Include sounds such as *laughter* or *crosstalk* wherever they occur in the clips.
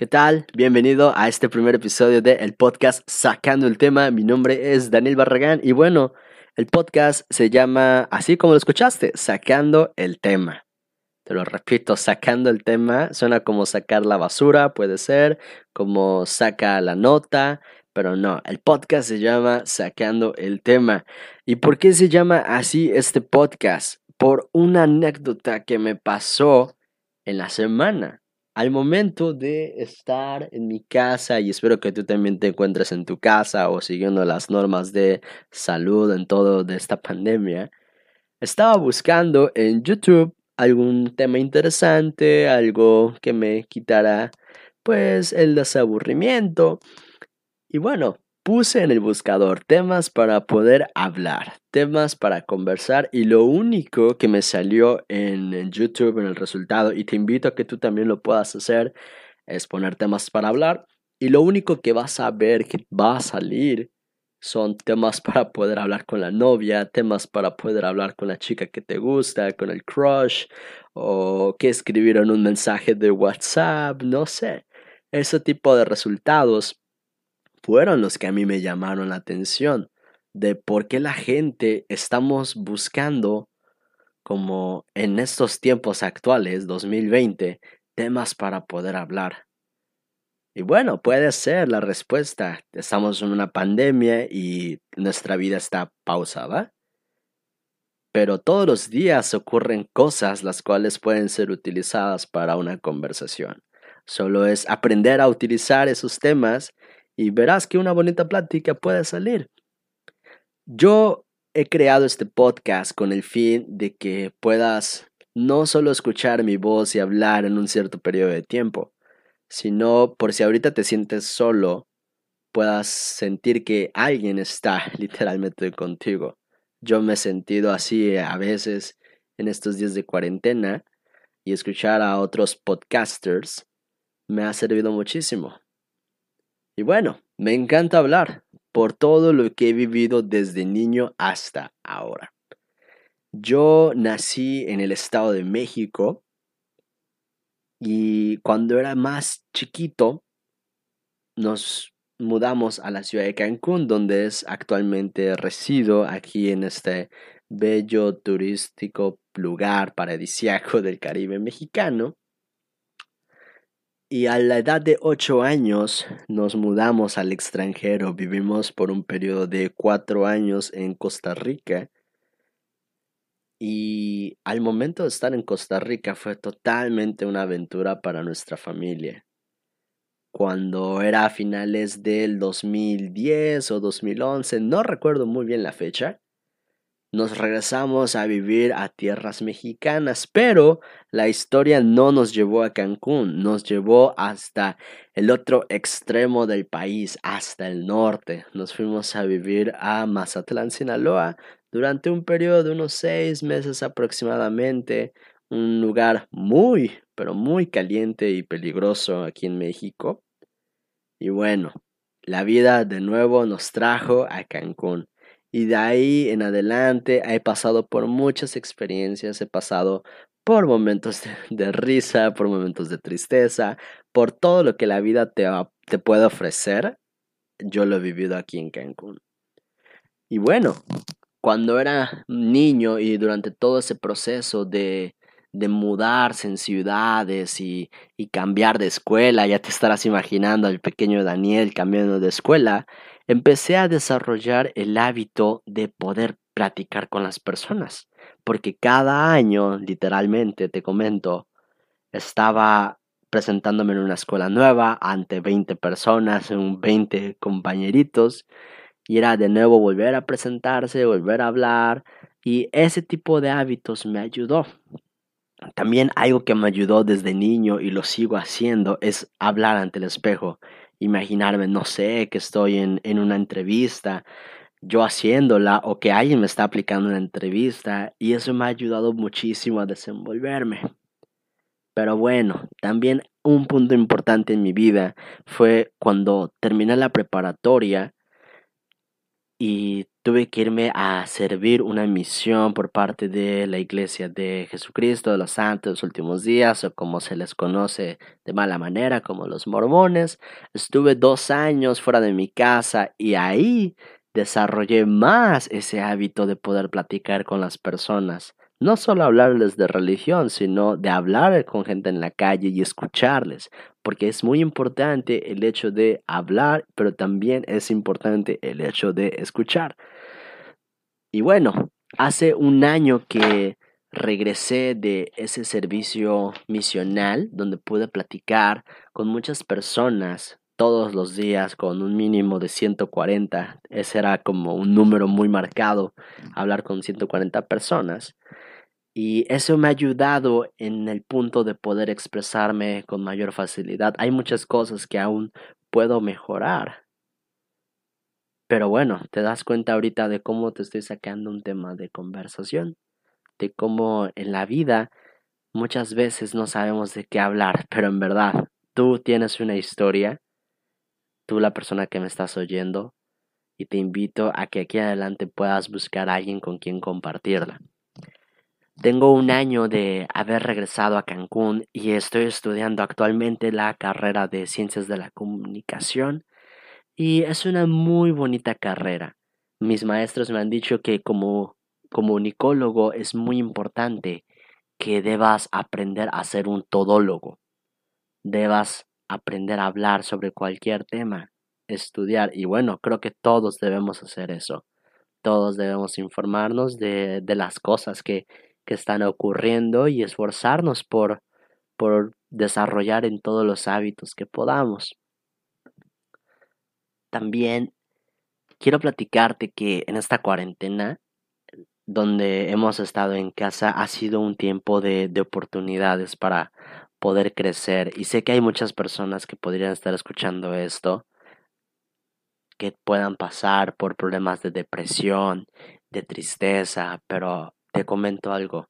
¿Qué tal? Bienvenido a este primer episodio de el podcast Sacando el tema. Mi nombre es Daniel Barragán y bueno, el podcast se llama así como lo escuchaste, Sacando el tema. Te lo repito, sacando el tema suena como sacar la basura, puede ser, como saca la nota, pero no, el podcast se llama Sacando el tema. ¿Y por qué se llama así este podcast? Por una anécdota que me pasó en la semana al momento de estar en mi casa, y espero que tú también te encuentres en tu casa o siguiendo las normas de salud en todo de esta *laughs* pandemia, estaba buscando en YouTube algún tema interesante, algo que me quitara pues el desaburrimiento. Y bueno, puse en el buscador temas para poder hablar, temas para conversar y lo único que me salió en, YouTube en el resultado y te invito a que tú también lo puedas hacer es poner temas para hablar y lo único que vas a ver que va a salir son temas *laughs* para poder hablar con la novia, temas para poder hablar con la chica que te gusta, con el crush o que escribieron un mensaje de WhatsApp, no sé. Ese tipo de resultados fueron los que a mí me llamaron la atención de por qué la gente estamos buscando como en estos tiempos actuales, 2020, temas para poder hablar. Y bueno, puede ser la respuesta. Estamos en una pandemia y nuestra vida está pausada. Pero todos los días ocurren cosas las cuales pueden ser utilizadas para una conversación. Solo es aprender a utilizar esos temas y verás que una bonita plática puede salir. Yo he creado este podcast con el fin de que puedas no solo escuchar mi voz y hablar en un cierto periodo de tiempo, sino por si ahorita te sientes solo, puedas sentir que alguien está *laughs* literalmente contigo. Yo me he sentido así a veces en estos días de cuarentena y escuchar a otros podcasters me ha servido muchísimo. Y bueno, me encanta hablar por todo lo que he vivido desde niño hasta ahora. Yo nací en el Estado de México y cuando era más chiquito nos mudamos a la ciudad de Cancún, donde es actualmente resido aquí en este bello turístico lugar paradisiaco del Caribe mexicano. Y a la edad de 8 años nos mudamos al extranjero. Vivimos por un periodo de 4 años en Costa Rica. Y al momento de estar en Costa Rica fue totalmente una aventura para nuestra familia. Cuando era a finales del 2010 o 2011, no recuerdo muy bien la fecha, nos regresamos a vivir a tierras mexicanas, pero la historia no nos llevó a Cancún, nos llevó hasta el otro extremo del país, hasta el norte. Nos fuimos a vivir a Mazatlán, Sinaloa, durante un periodo de unos seis meses aproximadamente, un lugar muy, pero muy caliente y peligroso aquí en México. Y bueno, la vida de nuevo nos trajo a Cancún. Y de ahí en adelante he pasado por muchas experiencias, he pasado por momentos de, *laughs* risa, por momentos de tristeza, por todo lo que la vida te, te puede ofrecer. Yo lo he vivido aquí en Cancún. Y bueno, cuando era niño y durante todo ese proceso de, de mudarse en ciudades y, y, cambiar de escuela, ya te estarás imaginando al pequeño Daniel cambiando de escuela, empecé a desarrollar el hábito de poder platicar con las personas, porque cada año, literalmente, te comento, estaba presentándome en una escuela nueva ante 20 personas, en 20 compañeritos, y era de nuevo volver a presentarse, volver a hablar, y ese tipo de hábitos me ayudó. También algo que me ayudó desde niño y lo sigo haciendo es hablar ante el espejo imaginarme, no sé, que estoy en, en una entrevista, yo haciéndola o que alguien me está aplicando una entrevista y eso me ha ayudado muchísimo a desenvolverme. Pero bueno, también un punto importante en mi vida fue cuando terminé la preparatoria y tuve que irme a servir una misión por parte de la Iglesia de Jesucristo de los Santos los Últimos Días, o como se les conoce de mala manera, como los mormones. Estuve dos años fuera de mi casa y ahí desarrollé más ese hábito de poder platicar con las personas. No solo hablarles de religión, sino de hablar con gente en la calle y escucharles, porque es muy importante el hecho de hablar, pero también es importante el hecho de escuchar. Y bueno, hace un año que regresé de ese servicio misional donde pude platicar con muchas personas todos los días con un mínimo de 140. Ese era como un número muy marcado, hablar con 140 personas. Y eso me ha ayudado en el punto de poder expresarme con mayor facilidad. Hay muchas cosas que aún puedo mejorar. Pero bueno, te das cuenta ahorita de cómo te estoy sacando un tema de conversación, de cómo en la vida muchas veces no sabemos de qué hablar, pero en verdad tú tienes una historia, tú la persona que me estás oyendo, y te invito a que aquí adelante puedas buscar a alguien con quien compartirla. Tengo un año de haber regresado a Cancún y estoy estudiando actualmente la carrera de Ciencias de la Comunicación y es una muy bonita carrera. Mis maestros me han dicho que como comunicólogo es muy importante que debas aprender a ser un todólogo. Debas aprender a hablar sobre cualquier tema, estudiar y bueno, creo que todos debemos hacer eso. Todos debemos informarnos de, de las cosas que que están ocurriendo y esforzarnos por, por desarrollar en todos los hábitos que podamos. También quiero platicarte que en esta cuarentena, donde hemos estado en casa, ha sido un tiempo de, de oportunidades para poder crecer. Y sé que hay muchas personas que podrían estar escuchando esto, que puedan pasar por problemas de depresión, de tristeza, pero te comento algo,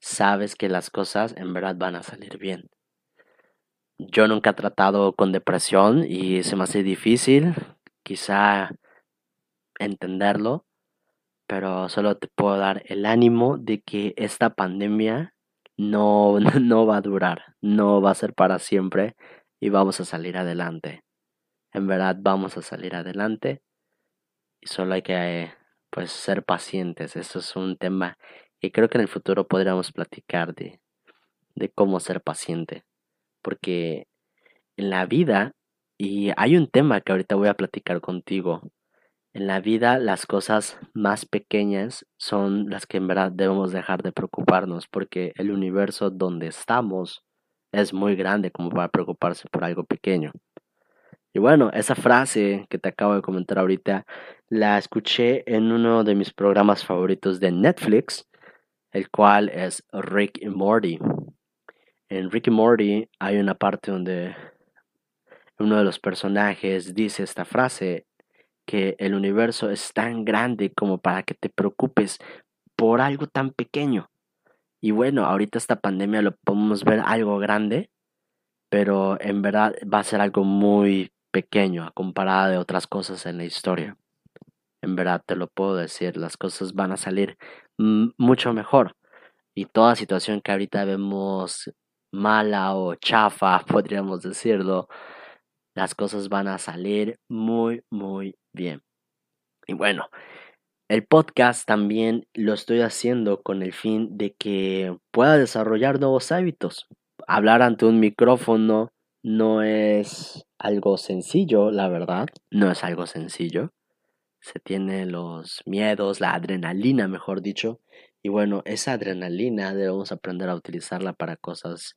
sabes que las cosas en verdad van a salir bien. Yo nunca he tratado con depresión y se me hace difícil quizá entenderlo, pero solo te puedo dar el ánimo de que esta pandemia no, *laughs* no va a durar, no va a ser para siempre y vamos a salir adelante. En verdad vamos a salir adelante y solo hay que pues ser pacientes. Eso es un tema que creo que en el futuro podríamos platicar de, de cómo ser paciente. Porque en la vida, y hay un tema que ahorita voy a platicar contigo, en la vida las cosas más pequeñas son las que en verdad debemos dejar de preocuparnos porque el universo donde estamos es muy grande como para preocuparse por algo pequeño. Y bueno, esa frase que te acabo de comentar ahorita la escuché en uno de mis programas favoritos de Netflix, el cual es Rick y Morty. En Rick y Morty hay una parte donde uno de los personajes dice esta frase que el universo es tan grande como para que te preocupes por algo tan pequeño. Y bueno, ahorita esta pandemia lo podemos ver algo grande, pero en verdad va a ser algo muy pequeño a comparada de otras cosas en la historia. En verdad te lo puedo decir, las cosas van a salir mucho mejor. Y toda situación que ahorita vemos mala o chafa, *laughs* podríamos decirlo, las cosas van a salir muy, muy bien. Y bueno, el podcast también lo estoy haciendo con el fin de que pueda desarrollar nuevos hábitos. Hablar ante un micrófono no es algo sencillo, la verdad, no es algo sencillo. Se tiene los miedos, la adrenalina, mejor dicho. Y bueno, esa adrenalina debemos aprender a utilizarla para cosas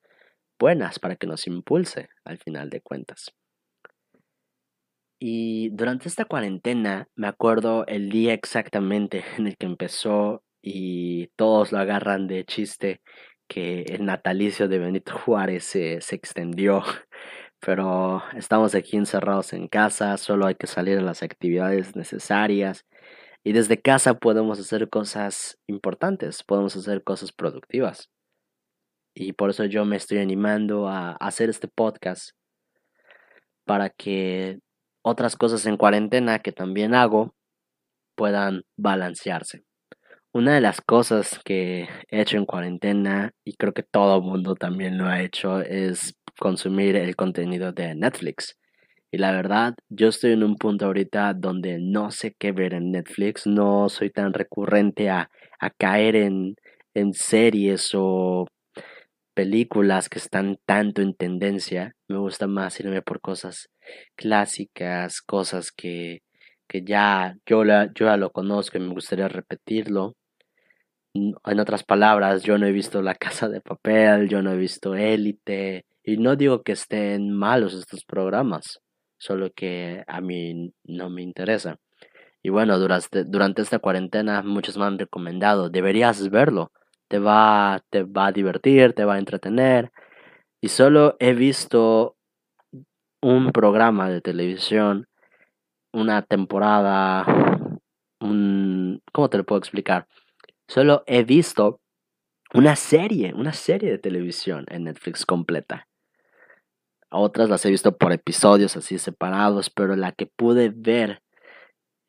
buenas, para que nos impulse al final de cuentas. Y durante esta cuarentena, me acuerdo el día exactamente *laughs* en el que empezó y todos lo agarran de chiste que el natalicio de Benito Juárez se, se extendió pero estamos aquí encerrados en casa, solo hay que salir a las actividades necesarias y desde casa podemos hacer cosas importantes, podemos hacer cosas productivas. Y por eso yo me estoy animando a hacer este podcast para que otras cosas en cuarentena que también hago puedan balancearse. Una de las cosas que he hecho en cuarentena, y creo que todo mundo también lo ha hecho, es consumir el contenido de Netflix. Y la verdad, yo estoy en un punto ahorita donde no sé qué ver en Netflix, no soy tan recurrente a, caer en, en series o películas que están tanto en tendencia. Me gusta más irme por cosas clásicas, cosas que, que ya yo, la, yo ya lo conozco y me gustaría repetirlo. En otras palabras, yo no he visto La Casa de Papel, yo no he visto Élite, y no digo que estén malos estos programas, solo que a mí no me interesa. Y bueno, durante, durante esta cuarentena muchos me han recomendado, deberías verlo, te va, te va a divertir, te va a entretener. Y solo he visto un programa de televisión, una temporada, un... ¿Cómo te lo puedo explicar? Solo he visto una serie, una serie de televisión en Netflix completa. Otras las he visto por episodios así separados, pero la que pude ver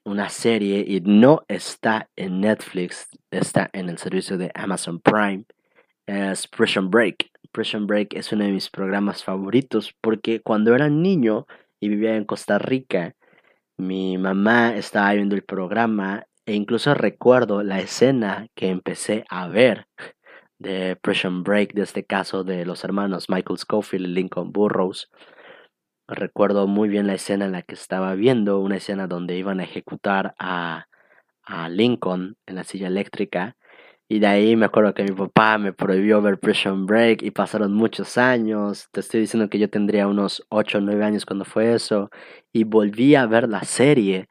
una serie y no está en Netflix, está en el servicio de Amazon Prime, es Prison Break. Prison Break es uno de mis programas favoritos porque cuando era niño y vivía en Costa Rica, mi mamá estaba viendo el programa e incluso recuerdo la escena que empecé a ver de Prison Break, de este caso de los hermanos Michael Scofield y Lincoln Burroughs. Recuerdo muy bien la escena en la que estaba viendo, una escena donde iban a ejecutar a, a Lincoln en la silla eléctrica. Y de ahí me acuerdo que mi papá me prohibió ver Prison Break y pasaron muchos años. Te estoy diciendo que yo tendría unos 8 o 9 años cuando fue eso. Y volví a ver la serie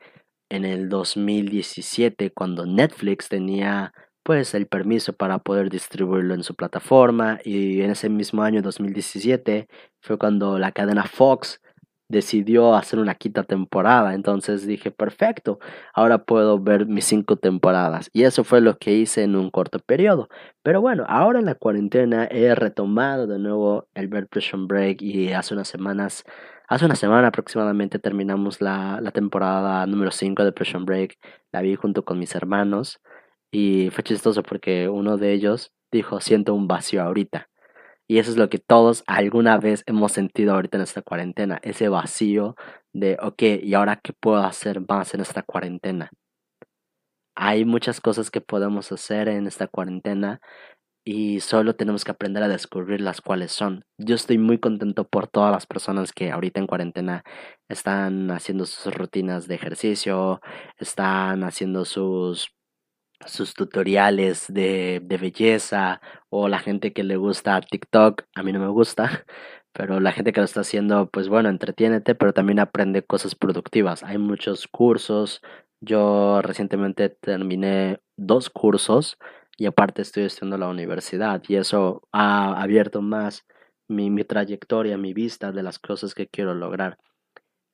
en el 2017 cuando Netflix tenía pues el permiso para poder distribuirlo en su plataforma y en ese mismo año 2017 fue cuando la cadena Fox decidió hacer una quinta temporada. Entonces dije perfecto ahora puedo ver mis cinco temporadas y eso fue lo que hice en un corto periodo. Pero bueno ahora en la cuarentena he retomado de nuevo el ver Prison Break y hace unas semanas Hace una semana aproximadamente terminamos la, la temporada número 5 de Prison Break. La vi junto con mis hermanos y fue chistoso porque uno de ellos dijo, siento un vacío ahorita. Y eso es lo que todos alguna vez hemos sentido ahorita en esta cuarentena, ese vacío de, ok, ¿y ahora qué puedo hacer más en esta cuarentena? Hay muchas cosas que podemos hacer en esta cuarentena y solo tenemos que aprender a descubrir las cuales son. Yo estoy muy contento por todas las personas que ahorita en cuarentena están haciendo sus rutinas de ejercicio, están haciendo sus sus tutoriales de, de belleza o la gente que le gusta TikTok, a mí no me gusta, *laughs* pero la gente que lo está haciendo, pues bueno, entretiénete, pero también aprende cosas productivas. Hay muchos cursos. Yo recientemente terminé dos cursos y aparte estoy estudiando la universidad y eso ha abierto más mi, mi trayectoria, mi vista de las cosas que quiero lograr.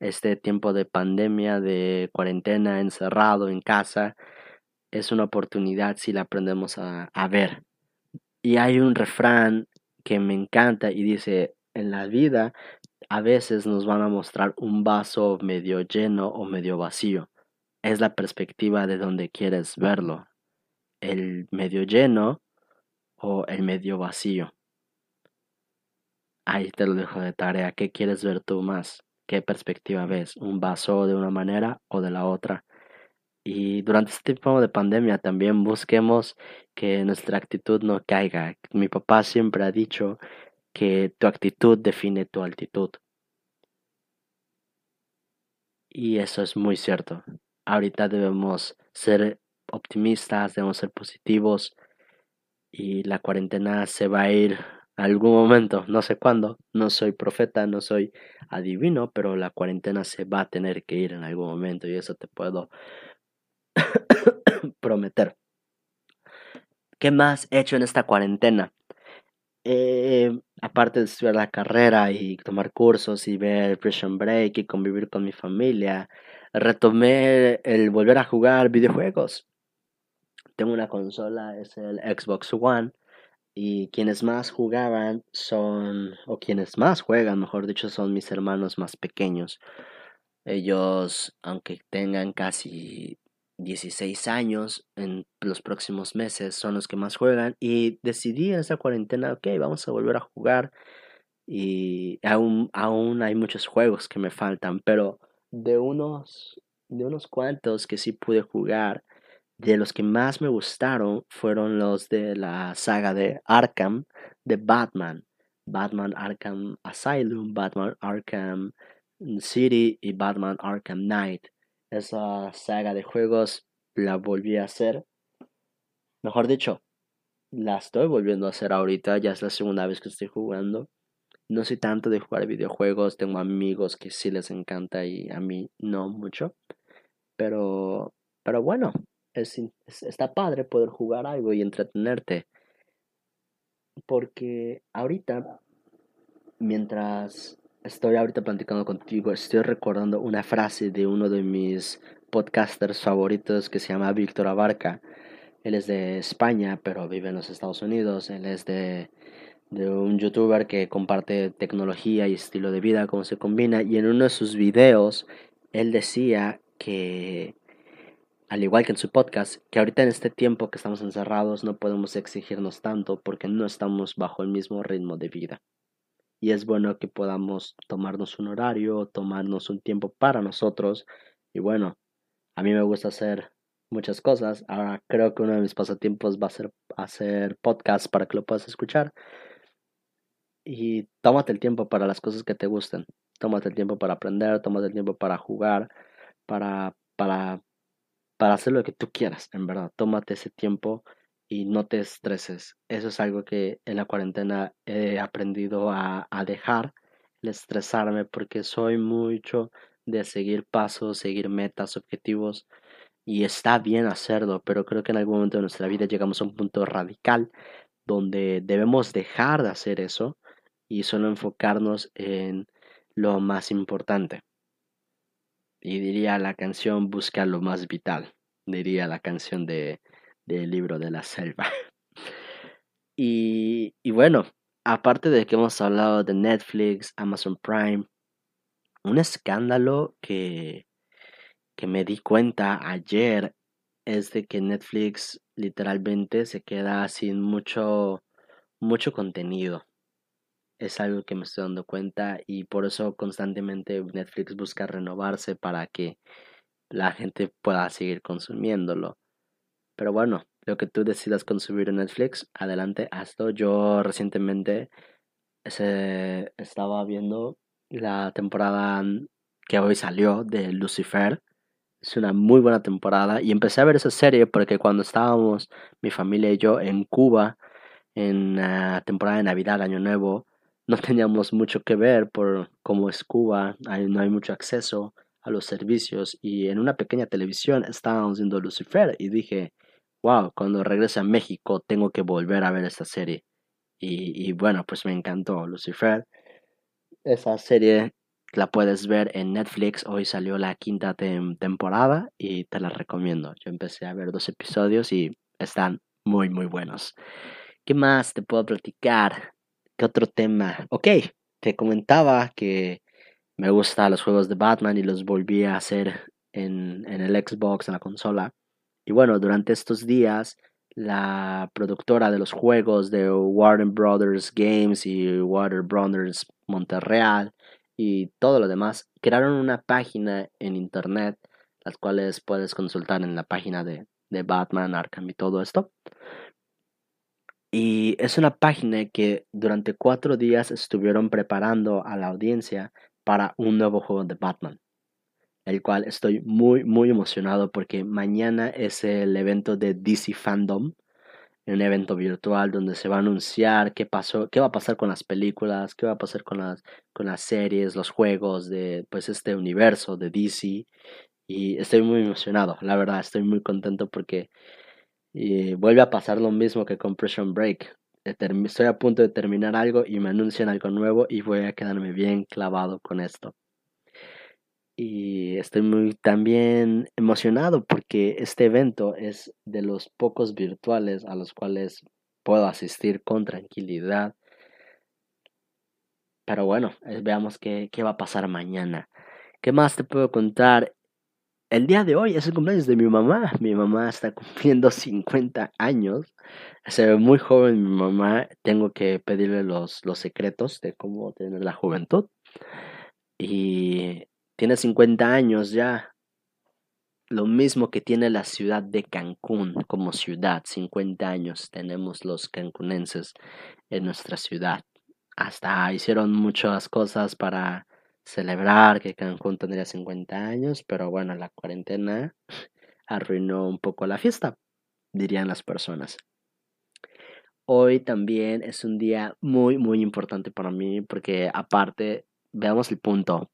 Este tiempo de pandemia, de cuarentena, encerrado en casa, es una oportunidad si la aprendemos a, a ver. Y hay un refrán que me encanta y dice, en la vida a veces nos van a mostrar un vaso medio lleno o medio vacío. Es la perspectiva de donde quieres verlo el medio lleno o el medio vacío. Ahí te lo dejo de tarea. ¿Qué quieres ver tú más? ¿Qué perspectiva ves? ¿Un vaso de una manera o de la otra? Y durante este tiempo de pandemia también busquemos que nuestra actitud no caiga. Mi papá siempre ha dicho que tu actitud define tu altitud. Y eso es muy cierto. Ahorita debemos ser optimistas, debemos ser positivos y la cuarentena se va a ir algún momento, no sé cuándo, no soy profeta, no soy adivino, pero la cuarentena se va a tener que ir en algún momento y eso te puedo *coughs* prometer. ¿Qué más he hecho en esta cuarentena? Eh, aparte de estudiar la carrera y tomar cursos y ver Prison Break y convivir con mi familia, retomé el volver a jugar videojuegos tengo una consola, es el Xbox One. Y quienes más jugaban son, o quienes más juegan, mejor dicho, son mis hermanos más pequeños. Ellos, aunque tengan casi 16 años en los próximos meses son los que más juegan y decidí en esta cuarentena, ok, vamos a volver a jugar y aún, aún hay muchos juegos que me faltan, pero de unos, de unos cuantos que sí pude jugar, de los que más me gustaron fueron los de la saga de Arkham, de Batman. Batman Arkham Asylum, Batman Arkham City y Batman Arkham Knight. Esa saga de juegos la volví a hacer. Mejor dicho, la estoy volviendo a hacer ahorita, ya es la segunda vez que estoy jugando. No soy tanto de jugar videojuegos, tengo amigos que sí les encanta y a mí no mucho. Pero, pero bueno, es, está padre poder jugar algo y entretenerte. Porque ahorita, mientras estoy ahorita platicando contigo, estoy recordando una frase de uno de mis podcasters favoritos que se llama Víctor Abarca. Él es de España, pero vive en los Estados Unidos. Él es de, de un youtuber que comparte tecnología y estilo de vida, cómo se combina. Y en uno de sus videos, él decía que al igual que en su podcast, que ahorita en este tiempo que estamos encerrados no podemos exigirnos tanto porque no estamos bajo el mismo ritmo de vida. Y es bueno que podamos tomarnos un horario, tomarnos un tiempo para nosotros. Y bueno, a mí me gusta hacer muchas cosas. Ahora creo que uno de mis pasatiempos va a ser hacer podcast para que lo puedas escuchar. Y tómate el tiempo para las cosas que te gusten. Tómate el tiempo para aprender, tómate el tiempo para jugar, para, para para hacer lo que tú quieras, en verdad. Tómate ese tiempo y no te estreses. Eso es algo que en la cuarentena he aprendido a, dejar, el estresarme, porque soy mucho de seguir pasos, seguir metas, objetivos, y está bien hacerlo, pero creo que en algún momento de nuestra vida llegamos a un punto radical donde debemos dejar de hacer eso y solo enfocarnos en lo más importante. Y diría la canción Busca lo más vital, diría la canción de, del libro de la selva. y, y bueno, aparte de que hemos hablado de Netflix, Amazon Prime, un escándalo que, que me di cuenta ayer es de que Netflix literalmente se queda sin mucho, mucho contenido es algo que me estoy dando cuenta y por eso constantemente Netflix busca renovarse para que la gente pueda seguir consumiéndolo. Pero bueno, lo que tú decidas consumir en Netflix, adelante, hazlo. Yo recientemente se estaba viendo la temporada que hoy salió de Lucifer. Es una muy buena temporada y empecé a ver esa serie porque cuando estábamos mi familia y yo en Cuba en la temporada de Navidad, Año Nuevo, no teníamos mucho que ver por cómo es Cuba, no hay mucho acceso a los servicios y en una pequeña televisión estábamos viendo Lucifer y dije, wow, cuando regrese a México tengo que volver a ver esta serie. Y, bueno, pues me encantó Lucifer. Esa serie la puedes ver en Netflix, hoy salió la quinta temporada y te la recomiendo. Yo empecé a ver dos episodios y están muy, muy buenos. ¿Qué más te puedo platicar? ¿Qué otro tema? Ok, te comentaba que me gustan los juegos de Batman y los volví a hacer en, en el Xbox, en la consola. Y bueno, durante estos días, la productora de los juegos de Warner Brothers Games y Warner Brothers Montreal y todo lo demás crearon una página en internet, las cuales puedes consultar en la página de, de Batman, Arkham y todo esto. Y es una página que durante cuatro días estuvieron preparando a la audiencia para un nuevo juego de Batman, el cual estoy muy, muy emocionado porque mañana es el evento de DC Fandom, un evento virtual donde se va a anunciar qué pasó, qué va a pasar con las películas, qué va a pasar con las, con las series, los juegos de pues este universo de DC y estoy muy emocionado, la verdad, estoy muy contento porque y vuelve a pasar lo mismo que con Prison Break. Estoy a punto de terminar algo y me anuncian algo nuevo y voy a quedarme bien clavado con esto. Y estoy muy también emocionado porque este evento es de los pocos virtuales a los cuales puedo asistir con tranquilidad. Pero bueno, eh, veamos qué, qué va a pasar mañana. ¿Qué más te puedo contar? el día de hoy es el cumpleaños de mi mamá. Mi mamá está *laughs* cumpliendo 50 años. Se ve muy joven mi mamá. Tengo que pedirle los, los secretos de cómo tener la juventud. Y tiene 50 años ya. Lo mismo que tiene la ciudad de Cancún como ciudad. 50 años tenemos los cancunenses en nuestra ciudad. Hasta hicieron muchas cosas para celebrar que Cancún tendría 50 años, pero bueno, la cuarentena *laughs* arruinó un poco la fiesta, dirían las personas. Hoy también es un día muy, muy importante para mí porque aparte, veamos el punto.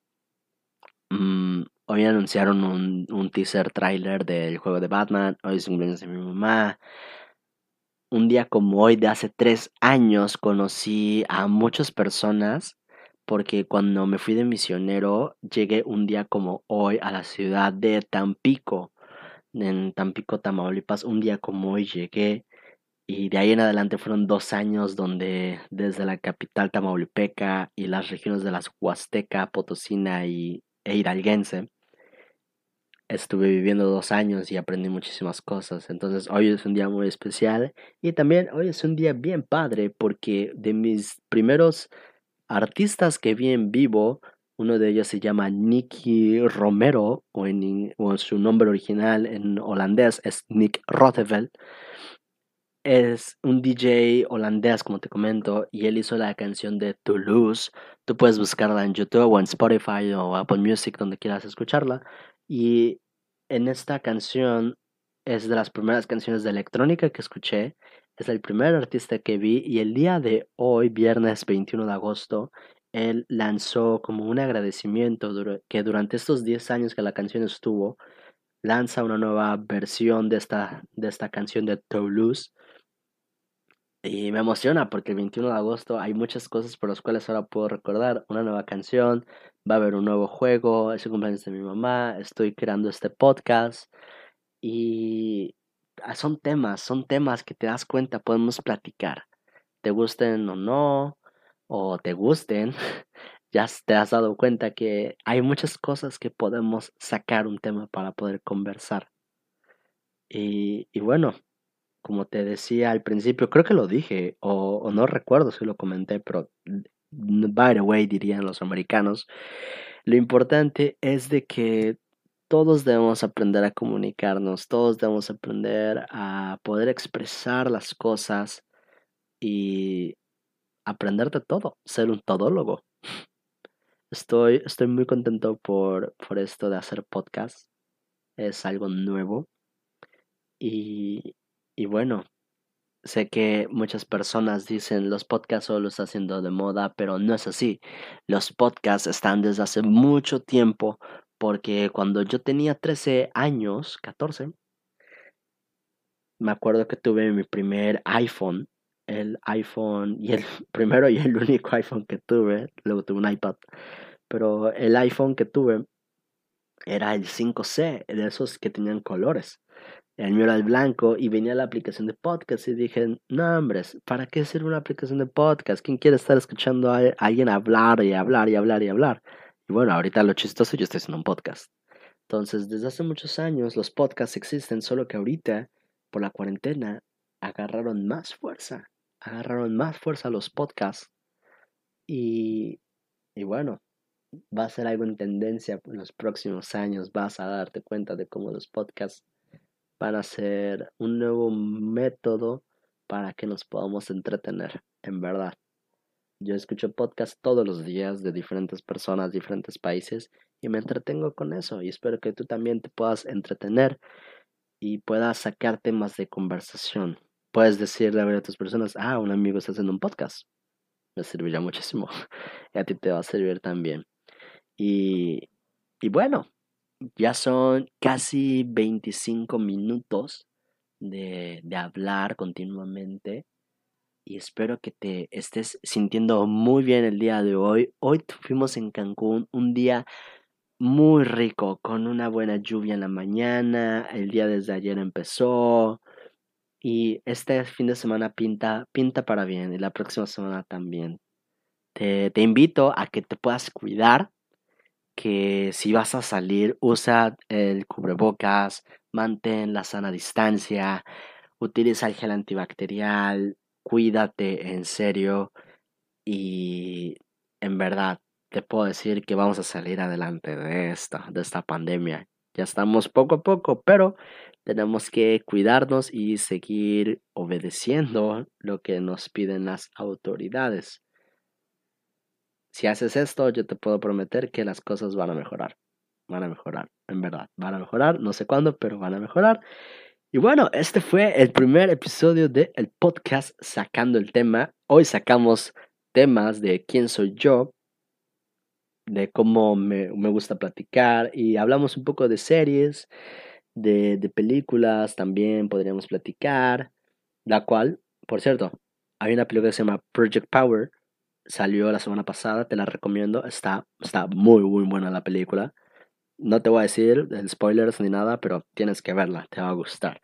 Mm, hoy anunciaron un, un teaser trailer del juego de Batman, hoy es un de mi mamá. Un día como hoy de hace tres años conocí a muchas personas porque cuando me fui de misionero llegué un día como hoy a la ciudad de Tampico, en Tampico, Tamaulipas, un día como hoy llegué y de ahí en adelante fueron dos años donde desde la capital tamaulipeca y las regiones de las Huasteca, Potosina y, e Hidalguense estuve viviendo dos años y aprendí muchísimas cosas. Entonces hoy es un día muy especial y también hoy es un día bien padre porque de mis primeros artistas que vi en vivo, uno de ellos se llama Nicky Romero, o en, su nombre original en holandés es Nick Rothevelt. Es un DJ holandés, como te comento, y él hizo la canción de Toulouse. Tú puedes buscarla en YouTube o en Spotify o Apple Music, donde quieras escucharla. Y en esta canción es de las primeras canciones de electrónica que escuché es el primer artista que vi y el día de hoy, viernes 21 de agosto, él lanzó como un agradecimiento que durante estos 10 años que la canción estuvo, lanza una nueva versión de esta, de esta canción de Toulouse. Y me emociona porque el 21 de agosto hay muchas cosas por las cuales ahora puedo recordar. Una nueva canción, va a haber un nuevo juego, es el cumpleaños de mi mamá, estoy creando este podcast. Y Ah, son temas, son temas que te das cuenta, podemos platicar. Te gusten o no, o te gusten, *laughs* ya te has dado cuenta que hay muchas cosas que podemos sacar un tema para poder conversar. Y, y bueno, como te decía al principio, creo que lo dije, o, no recuerdo si lo comenté, pero by the way dirían los americanos, lo importante es de que todos debemos aprender a comunicarnos, todos debemos aprender a poder expresar las cosas y aprender de todo, ser un todólogo. Estoy, estoy muy contento por, por esto de hacer podcast. Es algo nuevo. Y, y bueno, sé que muchas personas dicen los podcasts solo está haciendo de moda, pero no es así. Los podcasts están desde hace mucho tiempo porque cuando yo tenía 13 años, 14, me acuerdo que tuve mi primer iPhone, el iPhone, y el *laughs* primero y el único iPhone que tuve, luego tuve un iPad, pero el iPhone que tuve era el 5C, de esos que tenían colores. El mío era el blanco y venía la aplicación de podcast y dije, no hombres, ¿para qué sirve una aplicación de podcast? ¿Quién quiere estar escuchando a alguien hablar y hablar y hablar y hablar? Y bueno, ahorita lo chistoso, yo estoy haciendo un podcast. Entonces, desde hace muchos años los podcasts existen, solo que ahorita, por la cuarentena, agarraron más fuerza. Agarraron más fuerza los podcasts. Y, y bueno, va a ser algo en tendencia en los próximos años. Vas a darte cuenta de cómo los podcasts van a ser un nuevo método para que nos podamos entretener, en verdad. Yo escucho podcasts todos los días de diferentes personas, diferentes países y me entretengo con eso y espero que tú también te puedas entretener y puedas sacar temas de conversación. Puedes decirle a otras personas, ah, un amigo está haciendo un podcast. Me serviría muchísimo. *laughs* y a ti te va a servir también. Y, y bueno, ya son casi 25 minutos de, hablar continuamente y espero que te estés sintiendo muy bien el día de hoy. Hoy fuimos en Cancún, un día muy rico, con una buena lluvia en la mañana, el día desde ayer empezó y este fin de semana pinta, pinta para bien y la próxima semana también. Te, te invito a que te puedas cuidar que si vas a salir, usa el cubrebocas, mantén la sana distancia, utiliza el gel antibacterial, cuídate en serio y en verdad te puedo decir que vamos a salir adelante de esta, de esta pandemia. Ya estamos poco a poco, pero tenemos que cuidarnos y seguir obedeciendo lo que nos piden las autoridades. Si haces esto, yo te puedo prometer que las cosas van a mejorar. Van a mejorar, en verdad. Van a mejorar, no sé cuándo, pero van a mejorar. Y bueno, este fue el primer episodio del podcast Sacando el tema. Hoy sacamos temas de quién soy yo, de cómo me, gusta platicar y hablamos un poco de series, de, de, películas también podríamos platicar, la cual, por cierto, hay una película que se llama Project Power, salió la semana pasada, te la recomiendo, está, está muy, muy buena la película. No te voy a decir spoilers ni nada, pero tienes que verla, te va a gustar.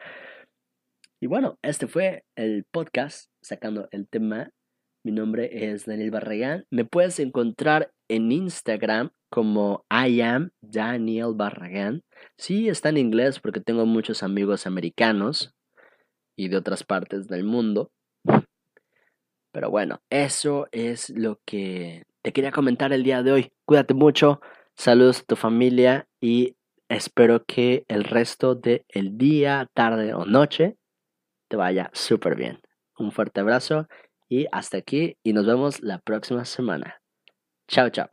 Y bueno, este fue el podcast sacando el tema. Mi nombre es Daniel Barragán. Me puedes encontrar en Instagram como I am Daniel Barragán. Sí, está en inglés porque tengo muchos amigos americanos y de otras partes del mundo. Pero bueno, eso es lo que te quería comentar el día de hoy. Cuídate mucho, saludos a tu familia y espero que el resto del el día, tarde o noche te vaya súper bien. Un fuerte abrazo y hasta aquí y nos vemos la próxima semana. Chao, chao.